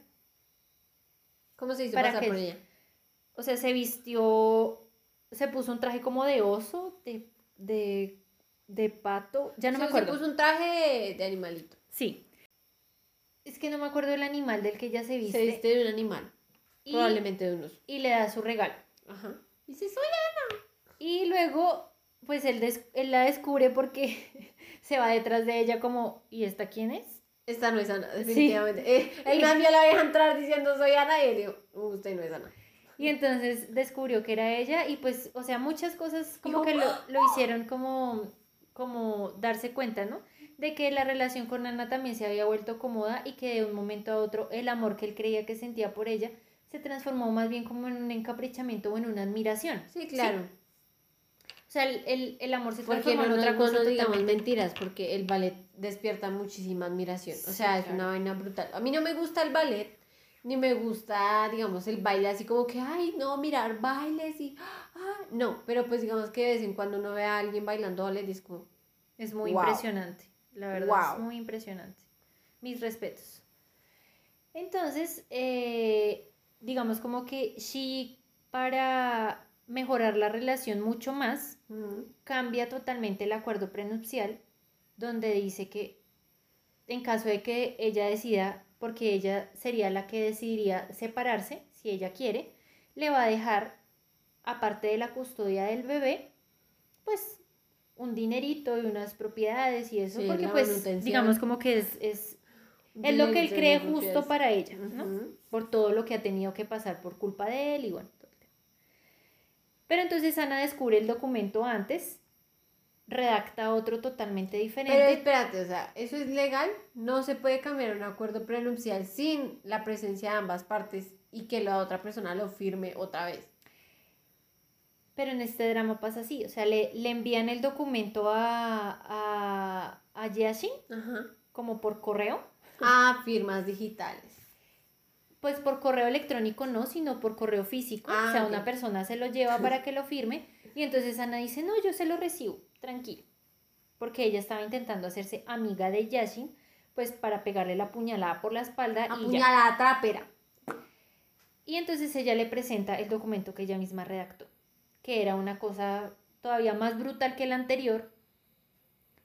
S2: ¿Cómo se hizo
S1: ¿Para
S2: pasar por ella?
S1: O sea, se vistió se puso un traje como de oso, de, de, de pato, ya no me acuerdo.
S2: Se puso un traje de, animalito.
S1: Sí. Es que no me acuerdo del animal del que ella se viste.
S2: Se viste de un animal.
S1: y,
S2: Probablemente de un oso.
S1: y le da su regalo.
S2: Ajá. Y se soy
S1: Y luego, pues él, des- él la descubre porque se va detrás de ella como, ¿y esta quién es?
S2: Esta no es Ana, definitivamente. Eh, el man vio a la vieja entrar diciendo soy Ana y él dijo, "Uh, usted no es Ana.
S1: Y entonces descubrió que era ella y pues, o sea, muchas cosas como que lo, lo hicieron como, como darse cuenta, ¿no? De que la relación con Ana también se había vuelto cómoda y que de un momento a otro el amor que él creía que sentía por ella se transformó más bien como en un encaprichamiento o en una admiración.
S2: Sí, claro.
S1: O sea, el, el, el amor se
S2: Porque
S1: transformó
S2: no,
S1: en otra
S2: no,
S1: cosa
S2: no digamos
S1: totalmente.
S2: mentiras, porque el ballet despierta muchísima admiración. O
S1: Sí,
S2: sea, es
S1: claro.
S2: una vaina brutal. A mí no me gusta el ballet, ni me gusta, digamos, el baile así como que, ay, no, mirar bailes y, ah, no, pero pues digamos que de vez en cuando uno ve a alguien bailando ballet es como,
S1: Es muy
S2: Wow.
S1: impresionante, la verdad, es muy impresionante. Mis respetos. Entonces, eh, digamos como que She, para mejorar la relación mucho más, cambia totalmente el acuerdo prenupcial, donde dice que en caso de que ella decida, porque ella sería la que decidiría separarse, si ella quiere, le va a dejar, aparte de la custodia del bebé, pues un dinerito y unas propiedades y eso,
S2: Sí,
S1: porque pues digamos como que es, es, es lo que él cree justo para ella, ¿no? Por todo lo que ha tenido que pasar por culpa de él y bueno. todo el tema. Pero entonces Ana descubre el documento antes, redacta otro totalmente diferente.
S2: Pero espérate, o sea, ¿eso es legal? No se puede cambiar un acuerdo prenupcial sin la presencia de ambas partes y que la otra persona lo firme otra vez.
S1: Pero en este drama pasa así, o sea, le, le envían el documento a, a, a Yashin
S2: Ajá.
S1: como por correo.
S2: Ah, firmas digitales.
S1: Pues por correo electrónico no, sino por correo físico.
S2: Ah,
S1: o sea,
S2: ok.
S1: una persona se lo lleva para que lo firme y entonces Ana dice, no, yo se lo recibo, tranquilo. Porque ella estaba intentando hacerse amiga de Yashin, pues para pegarle la puñalada por la espalda y ya.
S2: Apuñalada trapera.
S1: Y entonces ella le presenta el documento que ella misma redactó, que era una cosa todavía más brutal que el anterior.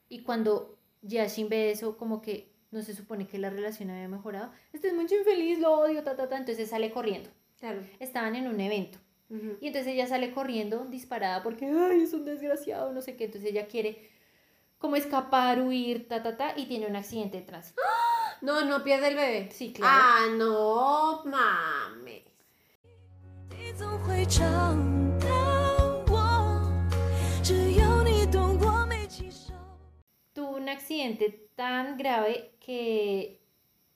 S1: Y cuando Yashin ve eso, como que no se supone que la relación había mejorado, este es mucho infeliz, lo odio, ta, ta, ta, entonces sale corriendo.
S2: Claro.
S1: Estaban en un evento. Y entonces ella sale corriendo disparada porque, ay, es un desgraciado, no sé qué. Entonces ella quiere como escapar, huir, ta, ta, ta, y tiene un accidente de tránsito.
S2: No, no pierde el bebé.
S1: Sí, claro.
S2: Ah, no mames.
S1: Un accidente tan grave que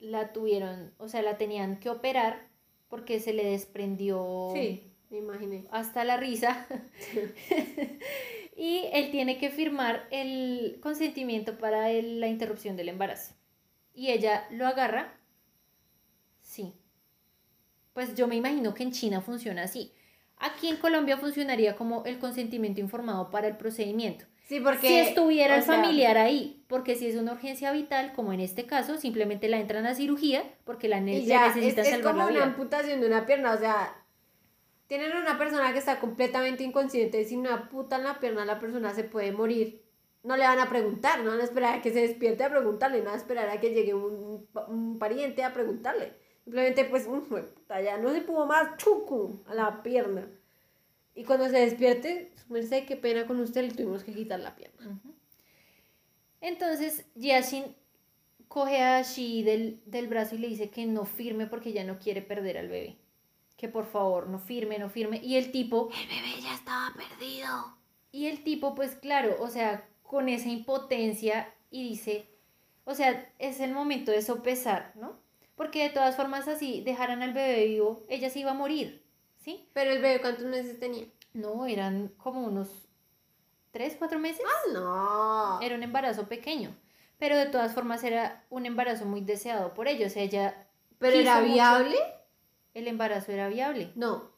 S1: la tuvieron, o sea, la tenían que operar porque se le desprendió
S2: Sí, me imaginé.
S1: hasta la risa. y él tiene que firmar el consentimiento para el- la interrupción del embarazo. Y ella lo agarra. Sí. Pues yo me imagino que en China funciona así. Aquí en Colombia funcionaría como el consentimiento informado para el procedimiento
S2: Sí, porque.
S1: si estuviera el
S2: sea,
S1: familiar ahí, porque si es una urgencia vital, como en este caso, simplemente la entran a cirugía porque la ne-
S2: Y ya, es,
S1: salvar
S2: como
S1: la
S2: una
S1: vida.
S2: amputación de una pierna, o sea, tienen una persona que está completamente inconsciente, si una puta en la pierna la persona se puede morir. No le van a preguntar, no van a esperar a que se despierte a preguntarle, no van a esperar a que llegue un, un pariente a preguntarle. Simplemente pues, "Mm, jue puta, ya no se pudo más, chucu, a la pierna. Y cuando se despierte, su merced, qué pena con usted, le tuvimos que quitar la pierna.
S1: Entonces, Yashin coge a Shi del, del brazo y le dice que no firme porque ya no quiere perder al bebé. Que por favor, no firme, no firme. Y el tipo,
S3: El bebé ya estaba perdido.
S1: y el tipo, pues claro, o sea, con esa impotencia y dice, o sea, es el momento de sopesar, ¿no? Porque de todas formas, así dejaran al bebé vivo, ella se iba a morir, ¿sí?
S2: Pero el bebé, ¿cuántos meses tenía?
S1: No, eran como unos tres, cuatro meses.
S2: Ah, no.
S1: Era un embarazo pequeño, pero de todas formas era un embarazo muy deseado por ellos. Ella,
S2: ¿Pero era viable?
S1: el embarazo era viable.
S2: No,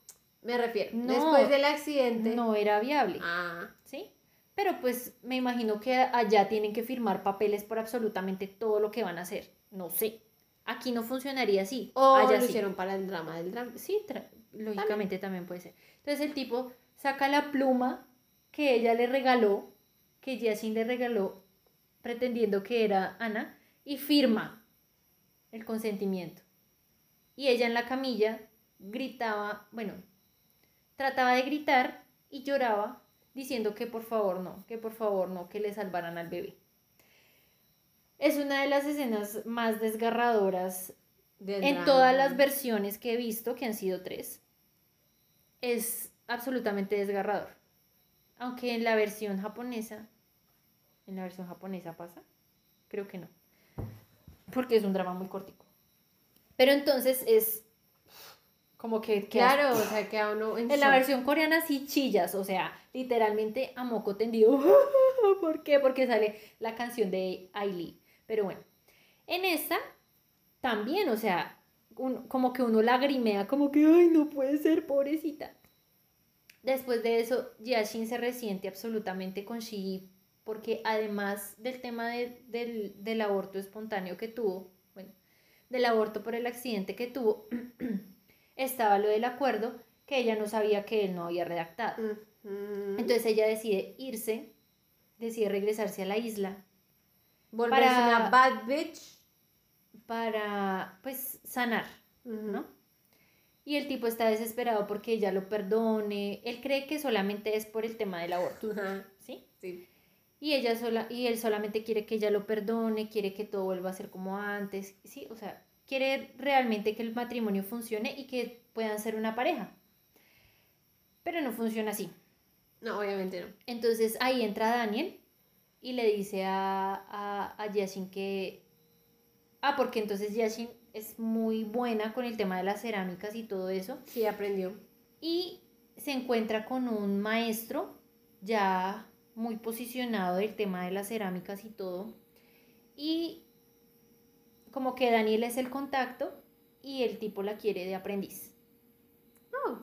S2: me refiero.
S1: No.
S2: Después del accidente.
S1: No era viable,
S2: Ah,
S1: ¿sí? Pero pues me imagino que allá tienen que firmar papeles por absolutamente todo lo que van a hacer. No sé. Aquí no funcionaría así.
S2: o
S1: allá
S2: lo
S1: sí.
S2: hicieron para el drama del drama.
S1: Sí, lógicamente también puede ser. Entonces el tipo saca la pluma que ella le regaló, que Yasin le regaló, pretendiendo que era Ana, y firma el consentimiento. Y ella en la camilla gritaba, bueno, trataba de gritar y lloraba diciendo que por favor no, que por favor no, que le salvaran al bebé. Es una de las escenas más desgarradoras
S2: Del
S1: en
S2: drama.
S1: todas las versiones que he visto, que han sido tres. Es absolutamente desgarrador. Aunque en la versión japonesa, en la versión japonesa pasa, creo que no. Porque es un drama muy cortico. Pero entonces es como que...
S2: Claro, o sea, que a uno en
S1: en la versión coreana sí chillas, o sea, literalmente a moco tendido. ¿Por qué? Porque sale la canción de Ailey. Pero bueno, en esta también, o sea, un- como que uno lagrimea, como que, ay, no puede ser, pobrecita. Después de eso, Yashin se resiente absolutamente con Shigi, porque además del tema de- del, del aborto espontáneo que tuvo, bueno, del aborto por el accidente que tuvo, estaba lo del acuerdo que ella no sabía que él no había redactado. Entonces ella decide irse, decide regresarse a la isla
S2: volverse
S1: para-
S2: una bad bitch.
S1: para, pues, sanar. ¿no? Y el tipo está desesperado porque ella lo perdone. Él cree que solamente es por el tema del aborto, ¿sí?
S2: Sí.
S1: Y ella sola, y él solamente quiere que ella lo perdone, quiere que todo vuelva a ser como antes, ¿sí? O sea, quiere realmente que el matrimonio funcione y que puedan ser una pareja. Pero no funciona así.
S2: No, obviamente no.
S1: Entonces ahí entra Daniel y le dice a, a, a Yashin que... Ah, porque entonces Yashin es muy buena con el tema de las cerámicas y todo eso.
S2: Sí, aprendió.
S1: Y se encuentra con un maestro ya muy posicionado del tema de las cerámicas y todo. Y como que Daniel es el contacto y el tipo la quiere de aprendiz.
S2: Oh.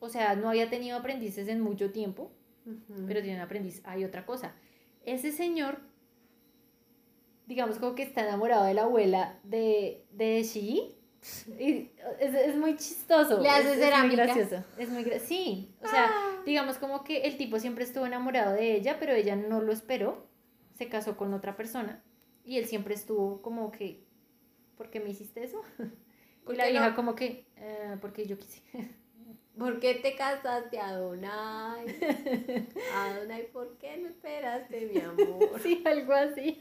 S1: O sea, no había tenido aprendices en mucho tiempo pero tiene un aprendiz. Hay otra cosa. Ese señor, digamos como que está enamorado de la abuela de, de Shigi. Y es, es muy chistoso.
S2: ¿Le hace
S1: es, es muy gracioso. Es muy gra- Sí, o sea, digamos como que el tipo siempre estuvo enamorado de ella, pero ella no lo esperó. Se casó con otra persona. Y él siempre estuvo como que, ¿por qué me hiciste eso?
S2: ¿Por
S1: Y la
S2: no?
S1: como que, "Eh, porque yo quise.
S2: ¿Por qué te casaste, Adonai? Adonai, ¿por qué no esperaste, mi amor?
S1: Sí, algo así.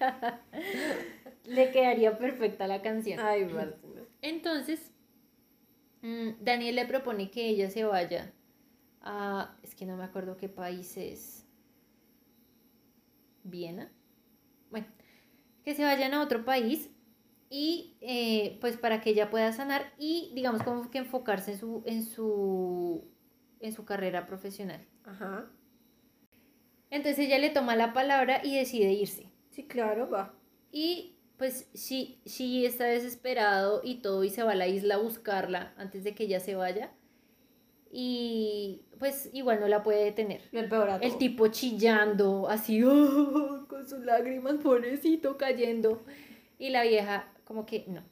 S1: Le quedaría perfecta la canción.
S2: Ay, Martina.
S1: Entonces, mm, Daniel le propone que ella se vaya a. Es que no me acuerdo qué país es. Viena. Bueno, que se vayan a otro país y eh, pues para que ella pueda sanar y digamos como que enfocarse en su, en su, en su carrera profesional.
S2: Ajá.
S1: Entonces ella le toma la palabra y decide irse.
S2: Sí, claro, va.
S1: Y pues sí, sí está desesperado y todo y se va a la isla a buscarla antes de que ella se vaya. Y pues igual no la puede detener.
S2: El
S1: El tipo chillando, así, "Oh", con sus lágrimas, pobrecito, cayendo. Y la vieja, como que no.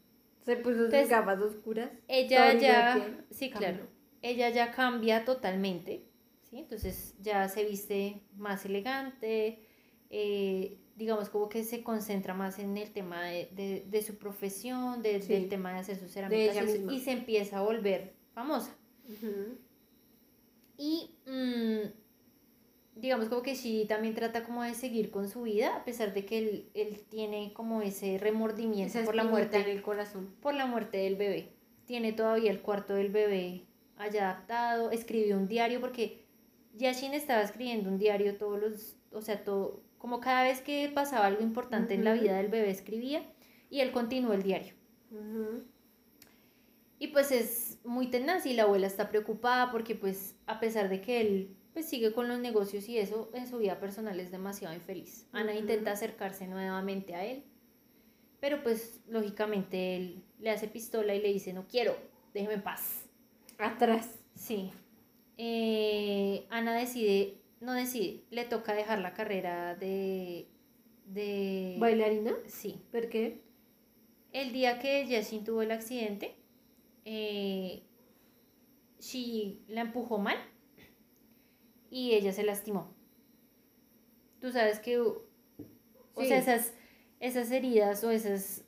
S2: Se puso sus
S1: Entonces,
S2: gafas oscuras.
S1: Ella ya, sí,
S2: cambió.
S1: claro. Ella ya cambia totalmente, ¿sí? Entonces ya se viste más elegante, eh, digamos como que se concentra más en el tema de, de- de su profesión, de-
S2: Sí.
S1: del tema de hacer sus cerámicas y se empieza a volver famosa. Y mm, digamos como que sí también trata como de seguir con su vida, a pesar de que él, él tiene como ese remordimiento
S2: Esa
S1: por la muerte
S2: en el corazón.
S1: por la muerte del bebé. Tiene todavía el cuarto del bebé allá adaptado, escribió un diario porque Yashin estaba escribiendo un diario todos los, o sea, todo, como cada vez que pasaba algo importante en la vida del bebé escribía y él continuó el diario. Y pues es muy tenaz y la abuela está preocupada porque pues a pesar de que él pues sigue con los negocios y eso, en su vida personal es demasiado infeliz. Ana intenta acercarse nuevamente a él, pero pues lógicamente él le hace pistola y le dice, no quiero, déjeme en paz.
S2: Atrás.
S1: Sí. Eh, Ana decide, no decide, le toca dejar la carrera de... de
S2: ¿Bailarina?
S1: Sí.
S2: ¿Por qué?
S1: El día que Jessin tuvo el accidente, eh, Shi la empujó mal y ella se lastimó. Tú sabes que, o
S2: Sí.
S1: sea, esas, esas heridas o esas,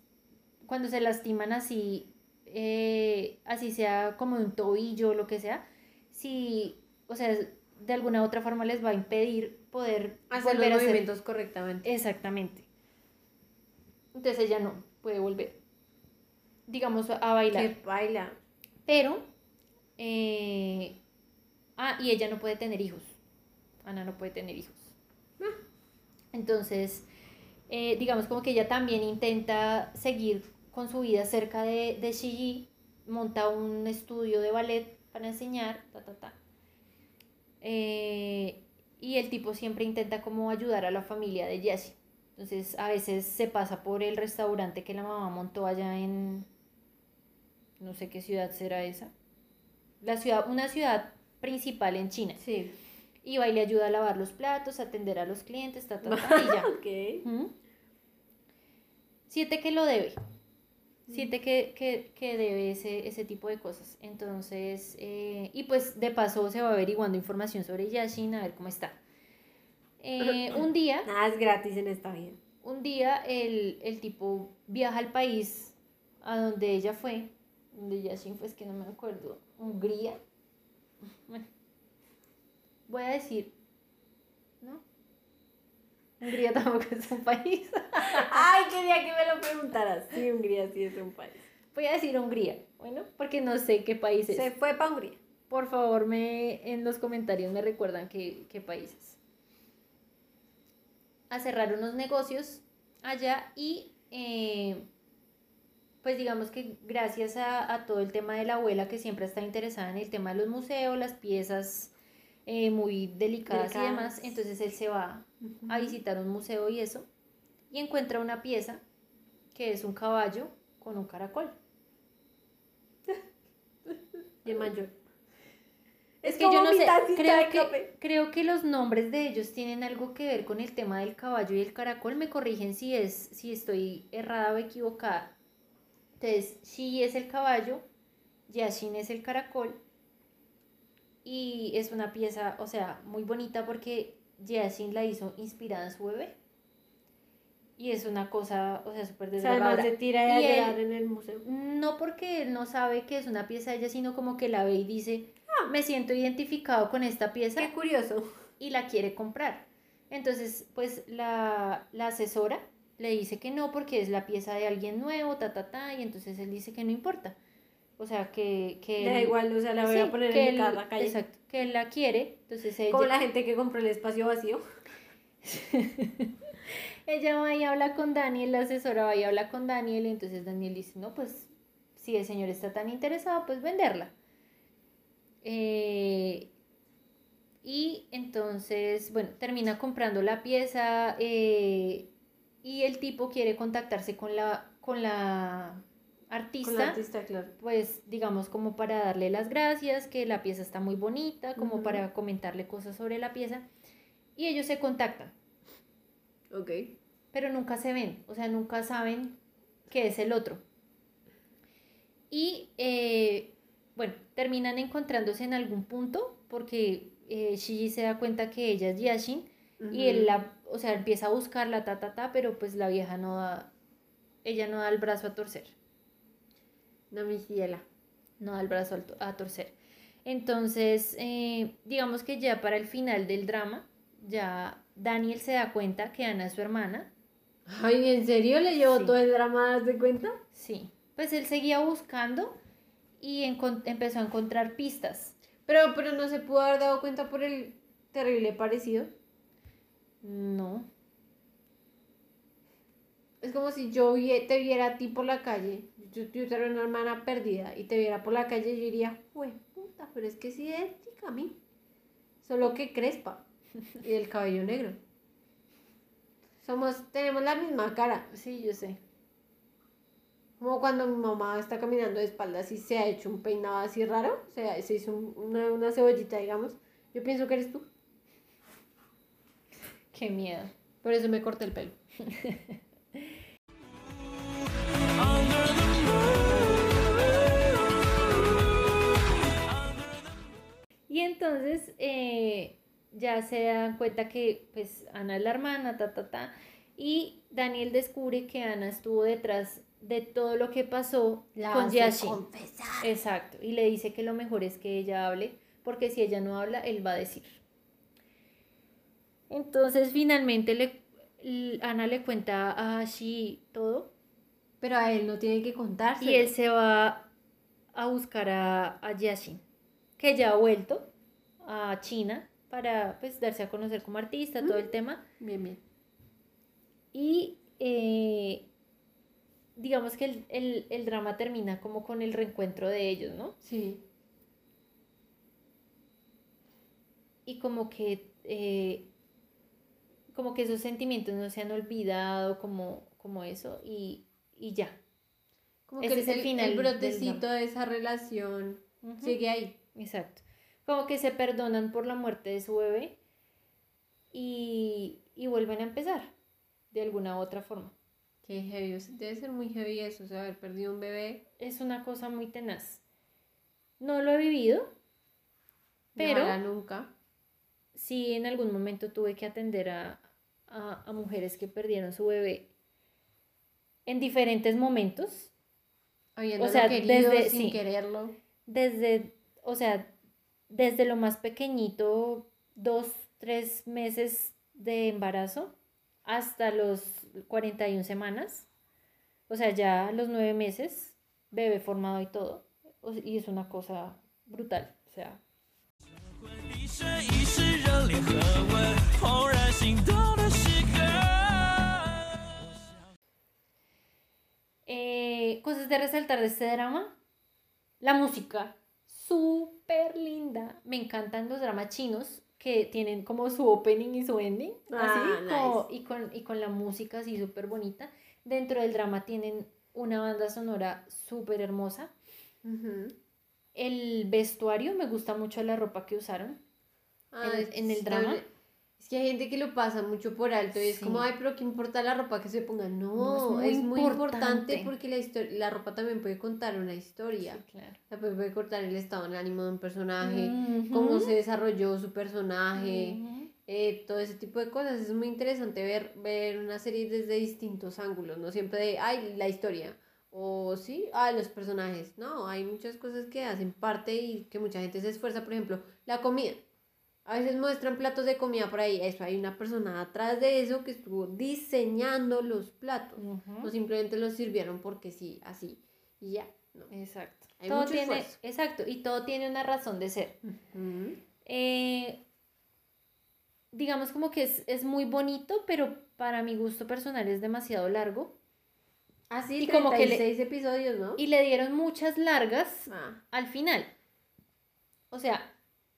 S1: cuando se lastiman así, eh, así sea como un tobillo o lo que sea, si, o sea, de alguna u otra forma les va a impedir poder
S2: Hacer
S1: volver
S2: los
S1: a hacer
S2: movimientos correctamente.
S1: Exactamente. Entonces ella no puede volver, digamos, a bailar.
S2: Que baila.
S1: Pero, eh, ah, y ella no puede tener hijos. Ana no puede tener hijos. Entonces, eh, digamos como que ella también intenta seguir con su vida cerca de, de Shiji, monta un estudio de ballet para enseñar, ta, ta, ta. Eh, y el tipo siempre intenta como ayudar a la familia de Jessie. Entonces, a veces se pasa por el restaurante que la mamá montó allá en, no sé qué ciudad será esa. La ciudad, una ciudad principal en China.
S2: Sí.
S1: Y va y le ayuda a lavar los platos, a atender a los clientes, ta, ta, ta, y ya. ¿Mm? Siente que lo debe. Siente que, que, que debe ese, ese tipo de cosas. Entonces, eh, y pues de paso se va averiguando información sobre Yashin, a ver cómo está. Eh, un día,
S2: Nada es gratis en esta vida.
S1: un día el, el tipo viaja al país a donde ella fue, donde Yashin fue, es que no me acuerdo, Hungría. Bueno, voy a decir, ¿no? Hungría tampoco es un país.
S2: Ay, quería que me lo preguntaras. Sí, Hungría sí es un país.
S1: Voy a decir Hungría, bueno, porque no sé qué país es.
S2: Se fue para Hungría.
S1: Por favor, me, en los comentarios me recuerdan qué, qué países. A cerrar unos negocios allá y eh, pues digamos que gracias a, a todo el tema de la abuela que siempre está interesada en el tema de los museos, las piezas eh, muy delicadas, y demás, entonces él se va a visitar un museo y eso y encuentra una pieza que es un caballo con un caracol.
S2: Y el mayor.
S1: Es que yo no sé, creo que, creo que los nombres de ellos tienen algo que ver con el tema del caballo y el caracol. Me corrigen si es, si estoy errada o equivocada. Entonces, Shi es el caballo, Yashin es el caracol. Y es una pieza, o sea, muy bonita porque Yashin la hizo inspirada en su bebé. Y es una cosa, o sea, súper
S2: sea, además
S1: desgarradora.
S2: se tira a llorar en el museo.
S1: No porque él no sabe que es una pieza de ella, sino como que la ve y dice, me siento identificado con esta pieza
S2: Qué curioso.
S1: y la quiere comprar. Entonces, pues la, la asesora le dice que no porque es la pieza de alguien nuevo, ta, ta, ta, y entonces él dice que no importa. O sea, que... que
S2: da
S1: él-
S2: igual, o sea, la voy
S1: sí,
S2: a poner en
S1: él-
S2: la calle.
S1: Exacto, que él la quiere, entonces ella...
S2: Como la gente que compró el espacio vacío.
S1: Ella va y habla con Daniel, la asesora va y habla con Daniel, y entonces Daniel dice, no, pues si el señor está tan interesado, pues venderla. Eh, y entonces, bueno, termina comprando la pieza eh, y el tipo quiere contactarse con la, con la artista
S2: Con la artista, claro.
S1: pues digamos como para darle las gracias, que la pieza está muy bonita, como para comentarle cosas sobre la pieza. Y ellos se contactan,
S2: Ok.
S1: pero nunca se ven, o sea, nunca saben que es el otro. Y eh, bueno, terminan encontrándose en algún punto porque eh, Shiji se da cuenta que ella es Yashin y él la, o sea, empieza a buscarla, ta, ta, ta, pero pues la vieja no da, ella no da el brazo a torcer.
S2: No, mi ciela.
S1: no da el brazo a torcer. Entonces, eh, digamos que ya para el final del drama, ya Daniel se da cuenta que Ana es su hermana.
S2: Ay, ¿en serio le llevó
S1: Sí.
S2: todo el drama ¿das de cuenta?
S1: Sí. Pues él seguía buscando y empezó a encontrar pistas.
S2: Pero, pero no se pudo haber dado cuenta por el terrible parecido.
S1: No.
S2: Es como si yo te viera a ti por la calle. Yo, yo era una hermana perdida y te viera por la calle y yo diría, güey, puta, pero es que es idéntica a mí. Solo que crespa y del cabello negro. Somos, tenemos la misma cara.
S1: Sí, yo sé.
S2: Como cuando mi mamá está caminando de espaldas y se ha hecho un peinado así raro. O sea, se hizo un- una, una cebollita, digamos. Yo pienso que eres tú.
S1: Qué miedo.
S2: Por eso me corté el pelo.
S1: Y entonces, eh, ya se dan cuenta que pues Ana es la hermana, ta, ta, ta. Y Daniel descubre que Ana estuvo detrás de todo lo que pasó
S2: La
S1: con Yashin.
S2: confesar.
S1: Exacto. Y le dice que lo mejor es que ella hable, porque si ella no habla, él va a decir. Entonces finalmente le, Ana le cuenta a Ashi todo
S2: Pero a él no tiene que contarse.
S1: y él se va a buscar a, a Yashin, que ya ha vuelto a China para pues darse a conocer como artista, todo el tema.
S2: Bien, bien.
S1: Y eh, digamos que el, el- el drama termina como con el reencuentro de ellos, ¿no?
S2: Sí.
S1: Y como que, eh, como que esos sentimientos no se han olvidado, como, como eso, y, y ya.
S2: Como
S1: Ese
S2: que
S1: es el final
S2: el brotecito de esa relación
S1: Ujú.
S2: sigue ahí.
S1: Exacto. Como que se perdonan por la muerte de su bebé y, y vuelven a empezar de alguna u otra forma.
S2: Qué heavy. o Debe ser muy heavy eso, o sea, haber perdido un bebé.
S1: Es una cosa muy tenaz. No lo he vivido, pero
S2: Ojalá nunca.
S1: sí en algún momento tuve que atender a, a, a mujeres que perdieron su bebé en diferentes momentos.
S2: Habiéndolo
S1: sea,
S2: querido
S1: desde-
S2: sin
S1: sí.
S2: quererlo.
S1: Desde, o sea, desde lo más pequeñito, dos, tres meses de embarazo, hasta los 41 semanas, o sea, ya los nueve meses, bebé formado y todo, y es una cosa brutal, o sea. Eh, cosas de resaltar de este drama, la música, súper linda. Me encantan los dramas chinos que tienen como su opening y su ending.
S2: Ah,
S1: así, como-
S2: nice.
S1: y, con, y con la música así súper bonita. Dentro del drama tienen una banda sonora súper hermosa. El vestuario, me gusta mucho la ropa que usaron.
S2: Ah,
S1: En- en el drama.
S2: Es que hay gente que lo pasa mucho por alto y es como, ay, pero ¿qué importa la ropa que se ponga? No,
S1: No, es
S2: es,
S1: muy
S2: importante,
S1: importante.
S2: porque la, la ropa también puede contar una historia.
S1: Sí, claro.
S2: Sea, puede, puede contar el estado de ánimo de un personaje, cómo se desarrolló su personaje, eh, todo ese tipo de cosas. Es muy interesante ver, ver una serie desde distintos ángulos, no siempre de, ay, la historia. O sí, ah, los personajes. No, hay muchas cosas que hacen parte y que mucha gente se esfuerza. Por ejemplo, la comida. A veces muestran platos de comida por ahí. Eso, hay una persona atrás de eso que estuvo diseñando los platos.
S1: Ujú.
S2: No simplemente los sirvieron porque sí, así. Y ya. No.
S1: Exacto.
S2: Hay
S1: todo
S2: mucho
S1: tiene,
S2: esfuerzo.
S1: exacto, y todo tiene una razón de ser. Eh, digamos como que es, es muy bonito, pero para mi gusto personal es demasiado largo.
S2: Así,
S1: Y como que le-
S2: 36 episodios, ¿no?
S1: Y le dieron muchas largas
S2: Ah,
S1: al final. O sea,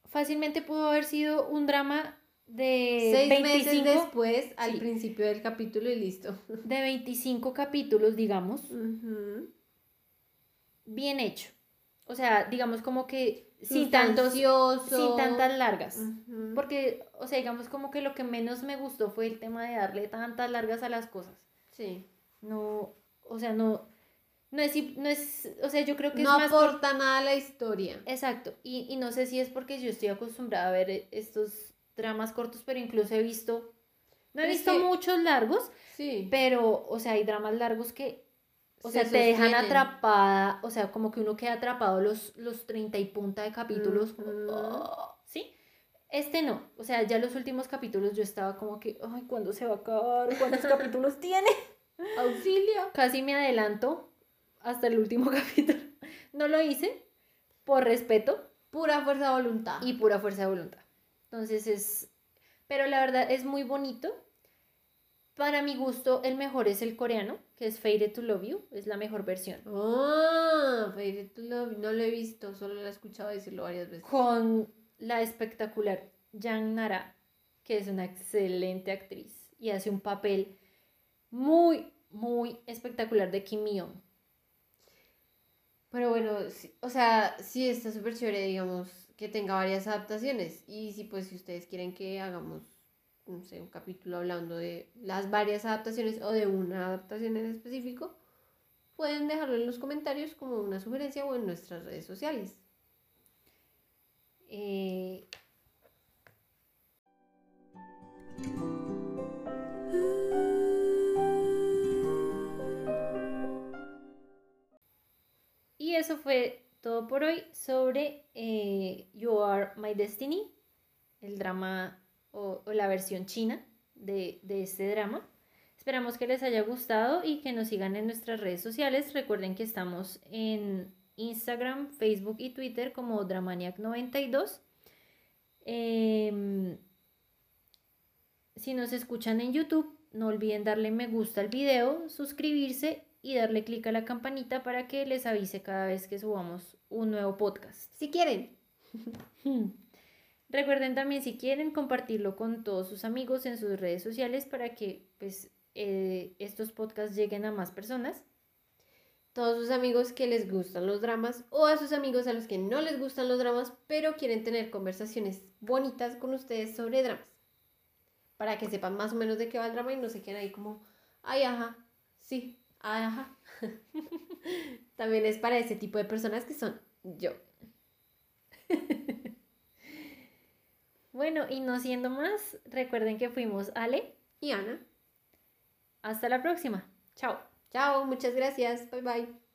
S1: fácilmente pudo haber sido un drama de
S2: Seis
S1: 25,
S2: meses después, al
S1: sí.
S2: principio del capítulo y listo.
S1: de 25 capítulos, digamos, bien hecho. O sea, digamos como que sin tantos, sin tantas largas. Porque, o sea, digamos como que lo que menos me gustó fue el tema de darle tantas largas a las cosas.
S2: Sí.
S1: No, o sea, no, no es, no es, o sea, yo creo que
S2: No
S1: es más por-
S2: aporta nada a la historia.
S1: Exacto, y, y no sé si es porque yo estoy acostumbrada a ver eh, estos dramas cortos, pero incluso he visto, no he
S2: Pero
S1: visto
S2: que-
S1: muchos largos,
S2: Sí.
S1: pero, o sea, hay dramas largos que, o
S2: Se
S1: sea, te dejan atrapada, o sea, como que uno queda atrapado los, los 30 y punta de capítulos, como,
S2: Ujú.
S1: "Oh", ¿sí? Este no, o sea, ya los últimos capítulos yo estaba como que, ay, ¿cuándo se va a acabar? ¿Cuántos capítulos tiene?
S2: Auxilio.
S1: Casi me adelanto hasta el último capítulo. No lo hice por respeto
S2: Pura fuerza de voluntad.
S1: y pura fuerza de voluntad. Entonces es, pero la verdad es muy bonito. Para mi gusto, el mejor es el coreano, que es Faded to Love You, es la mejor versión.
S2: Ah, Fairy to Love, no lo he visto, solo lo he escuchado decirlo varias veces.
S1: Con la espectacular Yang Nara, que es una excelente actriz y hace un papel muy, muy espectacular de Kim Myung.
S2: Pero bueno, o sea, sí está súper chévere, digamos, que tenga varias adaptaciones. Y si pues si ustedes quieren que hagamos, no sé, un capítulo hablando de las varias adaptaciones o de una adaptación en específico, pueden dejarlo en los comentarios como una sugerencia o en nuestras redes sociales.
S1: Eh, Y eso fue todo por hoy sobre eh, You Are My Destiny, el drama o, la versión china de, de este drama. Esperamos que les haya gustado y que nos sigan en nuestras redes sociales. Recuerden que estamos en Instagram, Facebook y Twitter como Dramaniac92. Em, si nos escuchan en YouTube, no olviden darle me gusta al video, suscribirse y darle clic a la campanita para que les avise cada vez que subamos un nuevo podcast.
S2: Si quieren.
S1: Recuerden también si quieren compartirlo con todos sus amigos en sus redes sociales para que pues eh, estos podcasts lleguen a más personas.
S2: Todos sus amigos que les gustan los dramas o a sus amigos a los que no les gustan los dramas, pero quieren tener conversaciones bonitas con ustedes sobre dramas. Para que sepan más o menos de qué va el drama y no se queden ahí como, ay, ajá, sí, ajá. También es para ese tipo de personas que son yo.
S1: Bueno, y no siendo más, recuerden que fuimos Ale.
S2: Y Ana.
S1: Hasta la próxima. Chao.
S2: Chao, muchas gracias. Bye bye.